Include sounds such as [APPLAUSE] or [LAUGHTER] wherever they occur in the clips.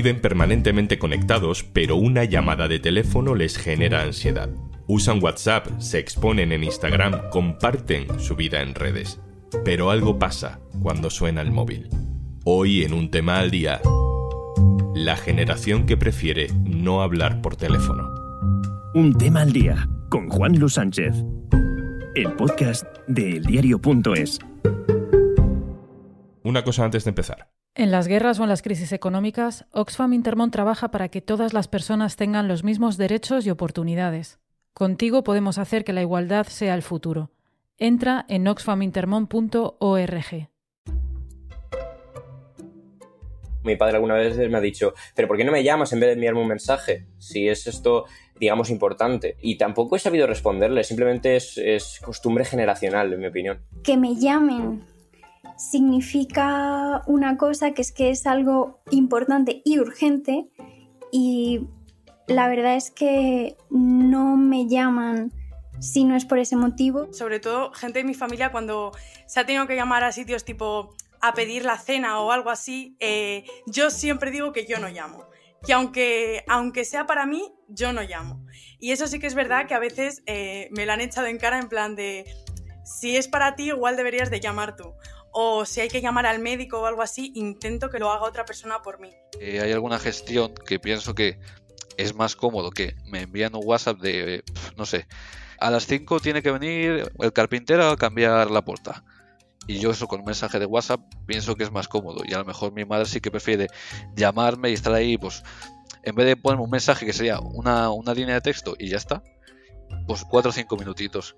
Viven permanentemente conectados, pero una llamada de teléfono les genera ansiedad. Usan WhatsApp, se exponen en Instagram, comparten su vida en redes. Pero algo pasa cuando suena el móvil. Hoy en un tema al día, la generación que prefiere no hablar por teléfono. Un tema al día con Juan Luis Sánchez. El podcast de eldiario.es. Una cosa antes de empezar. En las guerras o en las crisis económicas, Oxfam Intermont trabaja para que todas las personas tengan los mismos derechos y oportunidades. Contigo podemos hacer que la igualdad sea el futuro. Entra en oxfamintermont.org. Mi padre alguna vez me ha dicho, pero ¿por qué no me llamas en vez de enviarme un mensaje? Si es esto, digamos, importante. Y tampoco he sabido responderle, simplemente es, es costumbre generacional, en mi opinión. Que me llamen significa una cosa que es que es algo importante y urgente y la verdad es que no me llaman si no es por ese motivo. Sobre todo gente de mi familia cuando se ha tenido que llamar a sitios tipo a pedir la cena o algo así, eh, yo siempre digo que yo no llamo. Que aunque, aunque sea para mí, yo no llamo. Y eso sí que es verdad que a veces eh, me lo han echado en cara en plan de, si es para ti, igual deberías de llamar tú o si hay que llamar al médico o algo así, intento que lo haga otra persona por mí. Eh, hay alguna gestión que pienso que es más cómodo que me envían un WhatsApp de, no sé, a las 5 tiene que venir el carpintero a cambiar la puerta. Y yo eso con un mensaje de WhatsApp pienso que es más cómodo. Y a lo mejor mi madre sí que prefiere llamarme y estar ahí, pues en vez de ponerme un mensaje que sería una, una línea de texto y ya está, pues 4 o 5 minutitos.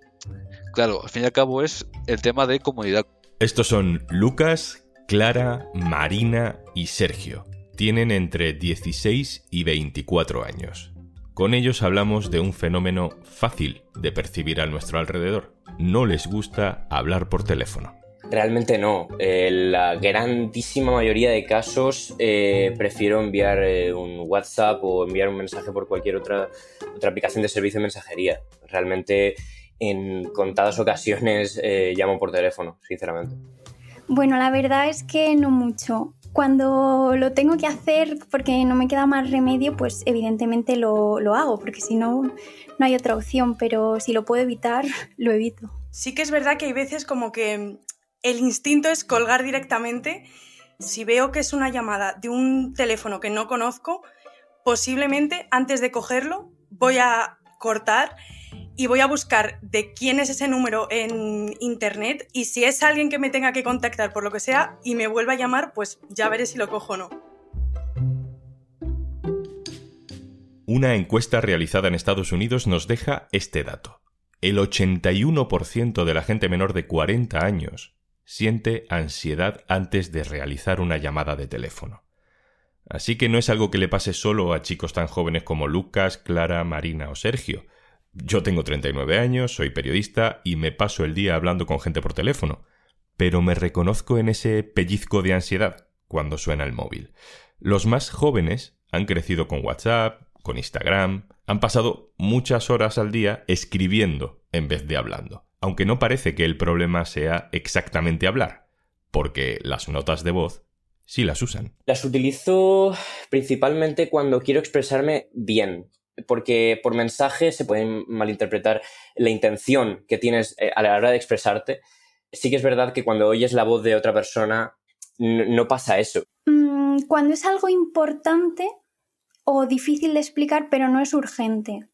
Claro, al fin y al cabo es el tema de comodidad. Estos son Lucas, Clara, Marina y Sergio. Tienen entre 16 y 24 años. Con ellos hablamos de un fenómeno fácil de percibir a nuestro alrededor. No les gusta hablar por teléfono. Realmente no. En la grandísima mayoría de casos eh, prefiero enviar eh, un WhatsApp o enviar un mensaje por cualquier otra, otra aplicación de servicio de mensajería. Realmente en contadas ocasiones eh, llamo por teléfono, sinceramente. Bueno, la verdad es que no mucho. Cuando lo tengo que hacer porque no me queda más remedio, pues evidentemente lo, lo hago, porque si no, no hay otra opción, pero si lo puedo evitar, [LAUGHS] lo evito. Sí que es verdad que hay veces como que el instinto es colgar directamente. Si veo que es una llamada de un teléfono que no conozco, posiblemente antes de cogerlo voy a cortar y voy a buscar de quién es ese número en internet y si es alguien que me tenga que contactar por lo que sea y me vuelva a llamar, pues ya veré si lo cojo o no. Una encuesta realizada en Estados Unidos nos deja este dato. El 81% de la gente menor de 40 años siente ansiedad antes de realizar una llamada de teléfono. Así que no es algo que le pase solo a chicos tan jóvenes como Lucas, Clara, Marina o Sergio. Yo tengo 39 años, soy periodista y me paso el día hablando con gente por teléfono, pero me reconozco en ese pellizco de ansiedad cuando suena el móvil. Los más jóvenes han crecido con WhatsApp, con Instagram, han pasado muchas horas al día escribiendo en vez de hablando, aunque no parece que el problema sea exactamente hablar, porque las notas de voz sí las usan. Las utilizo principalmente cuando quiero expresarme bien, porque por mensaje se puede malinterpretar la intención que tienes eh, a la hora de expresarte. Sí que es verdad que cuando oyes la voz de otra persona no pasa eso. Mm, cuando es algo importante o difícil de explicar, pero no es urgente,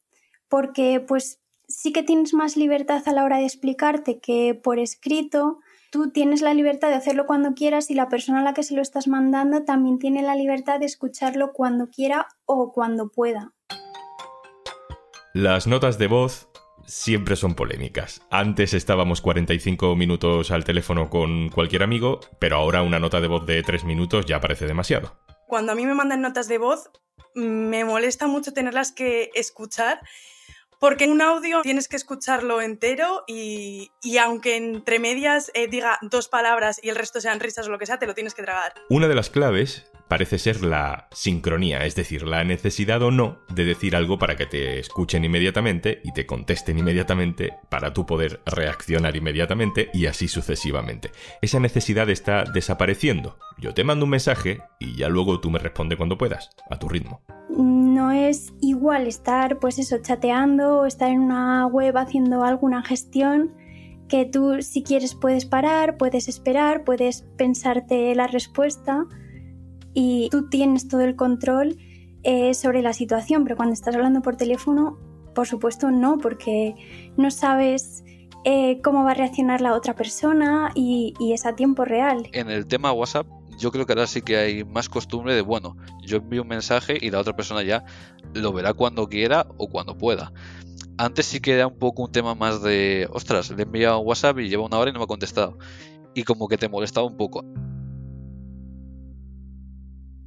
porque pues sí que tienes más libertad a la hora de explicarte que por escrito. Tú tienes la libertad de hacerlo cuando quieras y la persona a la que se lo estás mandando también tiene la libertad de escucharlo cuando quiera o cuando pueda. Las notas de voz siempre son polémicas. Antes estábamos 45 minutos al teléfono con cualquier amigo, pero ahora una nota de voz de 3 minutos ya parece demasiado. Cuando a mí me mandan notas de voz, me molesta mucho tenerlas que escuchar Porque en un audio tienes que escucharlo entero y, aunque entre medias eh, diga dos palabras y el resto sean risas o lo que sea, te lo tienes que tragar. Una de las claves parece ser la sincronía, es decir, la necesidad o no de decir algo para que te escuchen inmediatamente y te contesten inmediatamente para tú poder reaccionar inmediatamente y así sucesivamente. Esa necesidad está desapareciendo. Yo te mando un mensaje y ya luego tú me respondes cuando puedas, a tu ritmo. No es igual estar pues eso chateando o estar en una web haciendo alguna gestión que tú si quieres puedes parar, puedes esperar, puedes pensarte la respuesta y tú tienes todo el control eh, sobre la situación, pero cuando estás hablando por teléfono, por supuesto no, porque no sabes eh, cómo va a reaccionar la otra persona y, y, es a tiempo real. En el tema WhatsApp, yo creo que ahora sí que hay más costumbre de, bueno, yo envío un mensaje y la otra persona ya lo verá cuando quiera o cuando pueda. Antes sí que era un poco un tema más de, ostras, le he enviado un WhatsApp y lleva una hora y no me ha contestado. Y como que te molestaba un poco.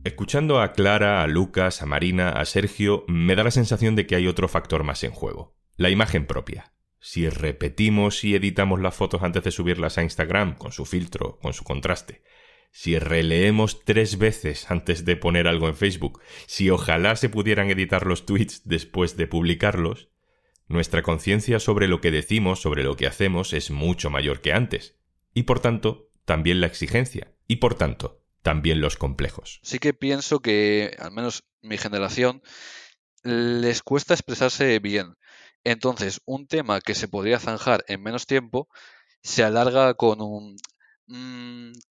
Escuchando a Clara, a Lucas, a Marina, a Sergio, me da la sensación de que hay otro factor más en juego, la imagen propia. Si repetimos y editamos las fotos antes de subirlas a Instagram, con su filtro, con su contraste, si releemos tres veces antes de poner algo en Facebook, si ojalá se pudieran editar los tweets después de publicarlos, nuestra conciencia sobre lo que decimos, sobre lo que hacemos, es mucho mayor que antes. Y por tanto, también la exigencia. Y por tanto, también los complejos. Sí que pienso que, al menos mi generación, les cuesta expresarse bien. Entonces, un tema que se podría zanjar en menos tiempo se alarga con un...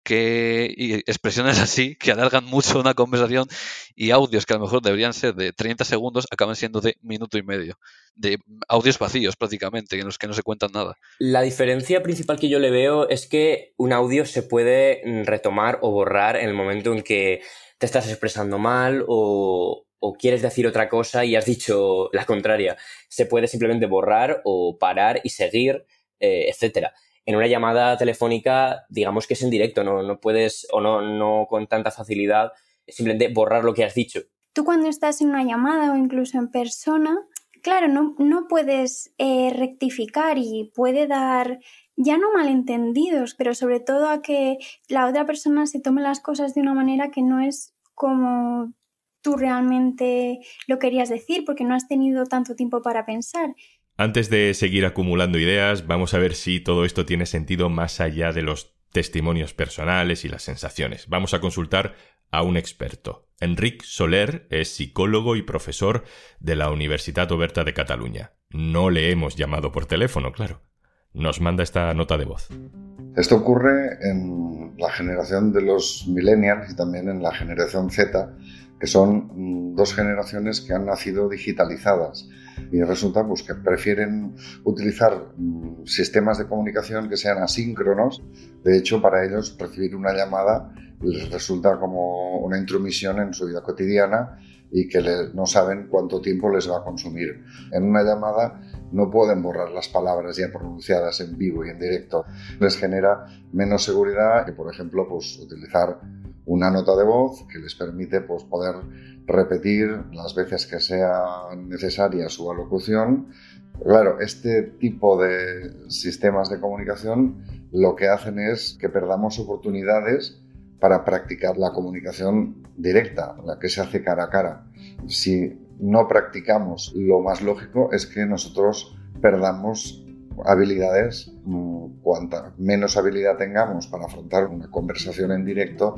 Mm, que y expresiones así que alargan mucho una conversación y audios que a lo mejor deberían ser de 30 segundos acaban siendo de minuto y medio, de audios vacíos prácticamente, en los que no se cuentan nada. La diferencia principal que yo le veo es que un audio se puede retomar o borrar en el momento en que te estás expresando mal o, quieres decir otra cosa y has dicho la contraria. Se puede simplemente borrar o parar y seguir, eh, etcétera en una llamada telefónica, digamos que es en directo, no, no puedes o no, no con tanta facilidad simplemente borrar lo que has dicho. Tú cuando estás en una llamada o incluso en persona, claro, no, no puedes eh, rectificar y puede dar ya no malentendidos, pero sobre todo a que la otra persona se tome las cosas de una manera que no es como tú realmente lo querías decir porque no has tenido tanto tiempo para pensar. Antes de seguir acumulando ideas, vamos a ver si todo esto tiene sentido más allá de los testimonios personales y las sensaciones. Vamos a consultar a un experto. Enric Soler es psicólogo y profesor de la Universidad Oberta de Cataluña. No le hemos llamado por teléfono, claro. Nos manda esta nota de voz. Esto ocurre en la generación de los millennials y también en la generación Z, que son mm, dos generaciones que han nacido digitalizadas y resulta pues, que prefieren utilizar mm, sistemas de comunicación que sean asíncronos. De hecho, para ellos recibir una llamada les resulta como una intromisión en su vida cotidiana y que no saben cuánto tiempo les va a consumir. En una llamada no pueden borrar las palabras ya pronunciadas en vivo y en directo. Les genera menos seguridad que, por ejemplo, pues, utilizar una nota de voz que les permite pues, poder repetir las veces que sea necesaria su alocución. Claro, este tipo de sistemas de comunicación lo que hacen es que perdamos oportunidades para practicar la comunicación directa, la que se hace cara a cara. Si no practicamos, lo más lógico es que nosotros perdamos habilidades, mm, cuanta menos habilidad tengamos para afrontar una conversación en directo,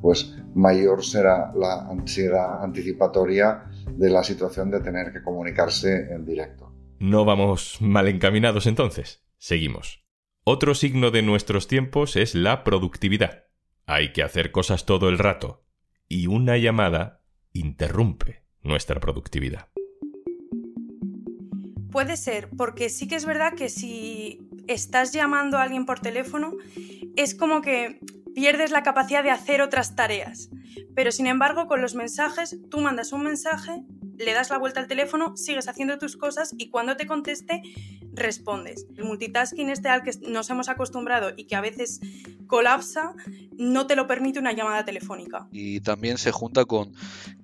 pues mayor será la ansiedad anticipatoria de la situación de tener que comunicarse en directo. No vamos mal encaminados entonces. Seguimos. Otro signo de nuestros tiempos es la productividad. Hay que hacer cosas todo el rato. Y una llamada interrumpe nuestra productividad. Puede ser, porque sí que es verdad que si estás llamando a alguien por teléfono, es como que pierdes la capacidad de hacer otras tareas. Pero sin embargo, con los mensajes, tú mandas un mensaje le das la vuelta al teléfono, sigues haciendo tus cosas y cuando te conteste, respondes. El multitasking este al que nos hemos acostumbrado y que a veces colapsa, no te lo permite una llamada telefónica. Y también se junta con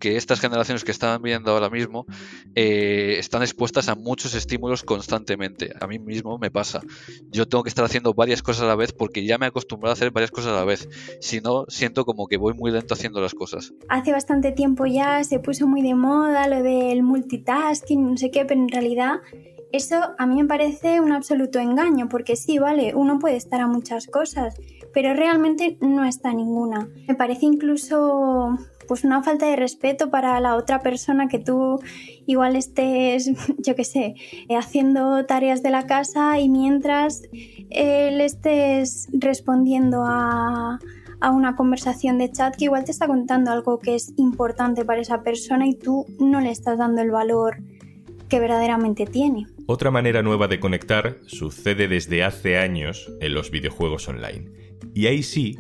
que estas generaciones que están viendo ahora mismo eh, están expuestas a muchos estímulos constantemente. A mí mismo me pasa. Yo tengo que estar haciendo varias cosas a la vez porque ya me he acostumbrado a hacer varias cosas a la vez. Si no, siento como que voy muy lento haciendo las cosas. Hace bastante tiempo ya se puso muy de moda lo del multitasking, no sé qué, pero en realidad eso a mí me parece un absoluto engaño, porque sí, vale, uno puede estar a muchas cosas, pero realmente no está ninguna. Me parece incluso pues una falta de respeto para la otra persona que tú igual estés, [LAUGHS] yo qué sé, haciendo tareas de la casa y mientras él estés respondiendo a, a una conversación de chat que igual te está contando algo que es importante para esa persona y tú no le estás dando el valor que verdaderamente tiene. Otra manera nueva de conectar sucede desde hace años en los videojuegos online. Y ahí sí,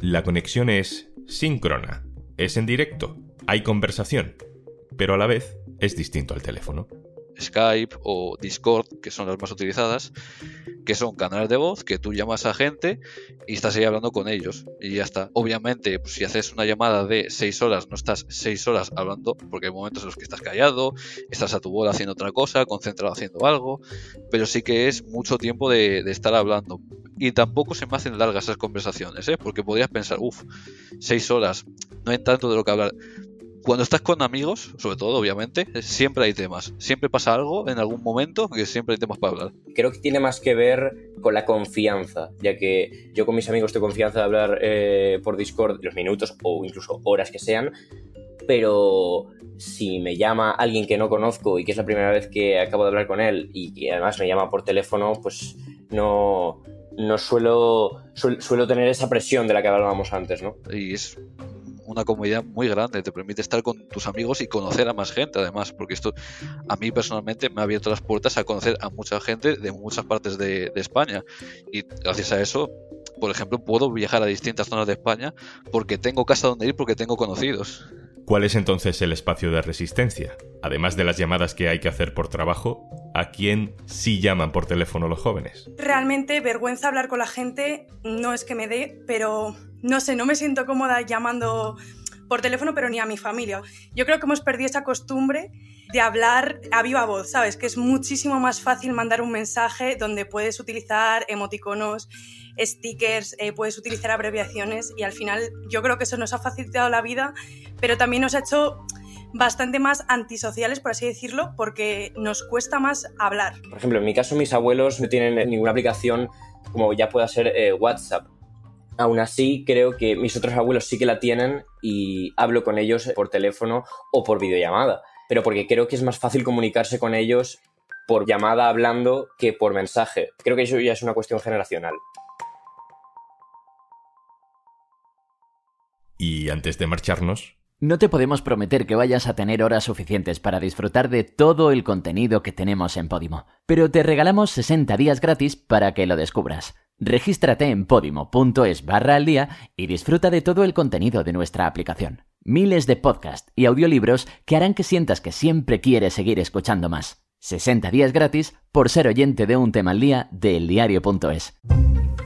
la conexión es síncrona, es en directo, hay conversación, pero a la vez es distinto al teléfono. Skype o Discord, que son las más utilizadas, que son canales de voz que tú llamas a gente y estás ahí hablando con ellos y ya está. Obviamente, pues, si haces una llamada de 6 horas, no estás 6 horas hablando, porque hay momentos en los que estás callado, estás a tu bola haciendo otra cosa, concentrado haciendo algo, pero sí que es mucho tiempo de, estar hablando. Y tampoco se me hacen largas esas conversaciones, ¿eh? porque podrías pensar, uff, 6 horas, no hay tanto de lo que hablar cuando estás con amigos, sobre todo, obviamente, siempre hay temas. Siempre pasa algo en algún momento que siempre hay temas para hablar. Creo que tiene más que ver con la confianza, ya que yo con mis amigos tengo confianza de hablar eh, por Discord los minutos o incluso horas que sean, pero si me llama alguien que no conozco y que es la primera vez que acabo de hablar con él y que además me llama por teléfono, pues no, no suelo, suelo tener esa presión de la que hablábamos antes, ¿no? Y es una comodidad muy grande, te permite estar con tus amigos y conocer a más gente además, porque esto a mí personalmente me ha abierto las puertas a conocer a mucha gente de muchas partes de, de España y gracias a eso, por ejemplo, puedo viajar a distintas zonas de España porque tengo casa donde ir, porque tengo conocidos. ¿Cuál es entonces el espacio de resistencia? Además de las llamadas que hay que hacer por trabajo, ¿a quién sí llaman por teléfono los jóvenes? Realmente vergüenza hablar con la gente no es que me dé, pero no sé, no me siento cómoda llamando por teléfono, pero ni a mi familia. Yo creo que hemos perdido esa costumbre de hablar a viva voz, ¿sabes? Que es muchísimo más fácil mandar un mensaje donde puedes utilizar emoticonos, stickers, eh, puedes utilizar abreviaciones y al final yo creo que eso nos ha facilitado la vida, pero también nos ha hecho bastante más antisociales, por así decirlo, porque nos cuesta más hablar. Por ejemplo, en mi caso mis abuelos no tienen ninguna aplicación como ya pueda ser eh, WhatsApp. Aún así, creo que mis otros abuelos sí que la tienen y hablo con ellos por teléfono o por videollamada. Pero porque creo que es más fácil comunicarse con ellos por llamada hablando que por mensaje. Creo que eso ya es una cuestión generacional. Y antes de marcharnos, no te podemos prometer que vayas a tener horas suficientes para disfrutar de todo el contenido que tenemos en Podimo, pero te regalamos 60 días gratis para que lo descubras. Regístrate en podimo.es barra al día y disfruta de todo el contenido de nuestra aplicación. Miles de podcasts y audiolibros que harán que sientas que siempre quieres seguir escuchando más. 60 días gratis por ser oyente de un tema al día de eldiario.es.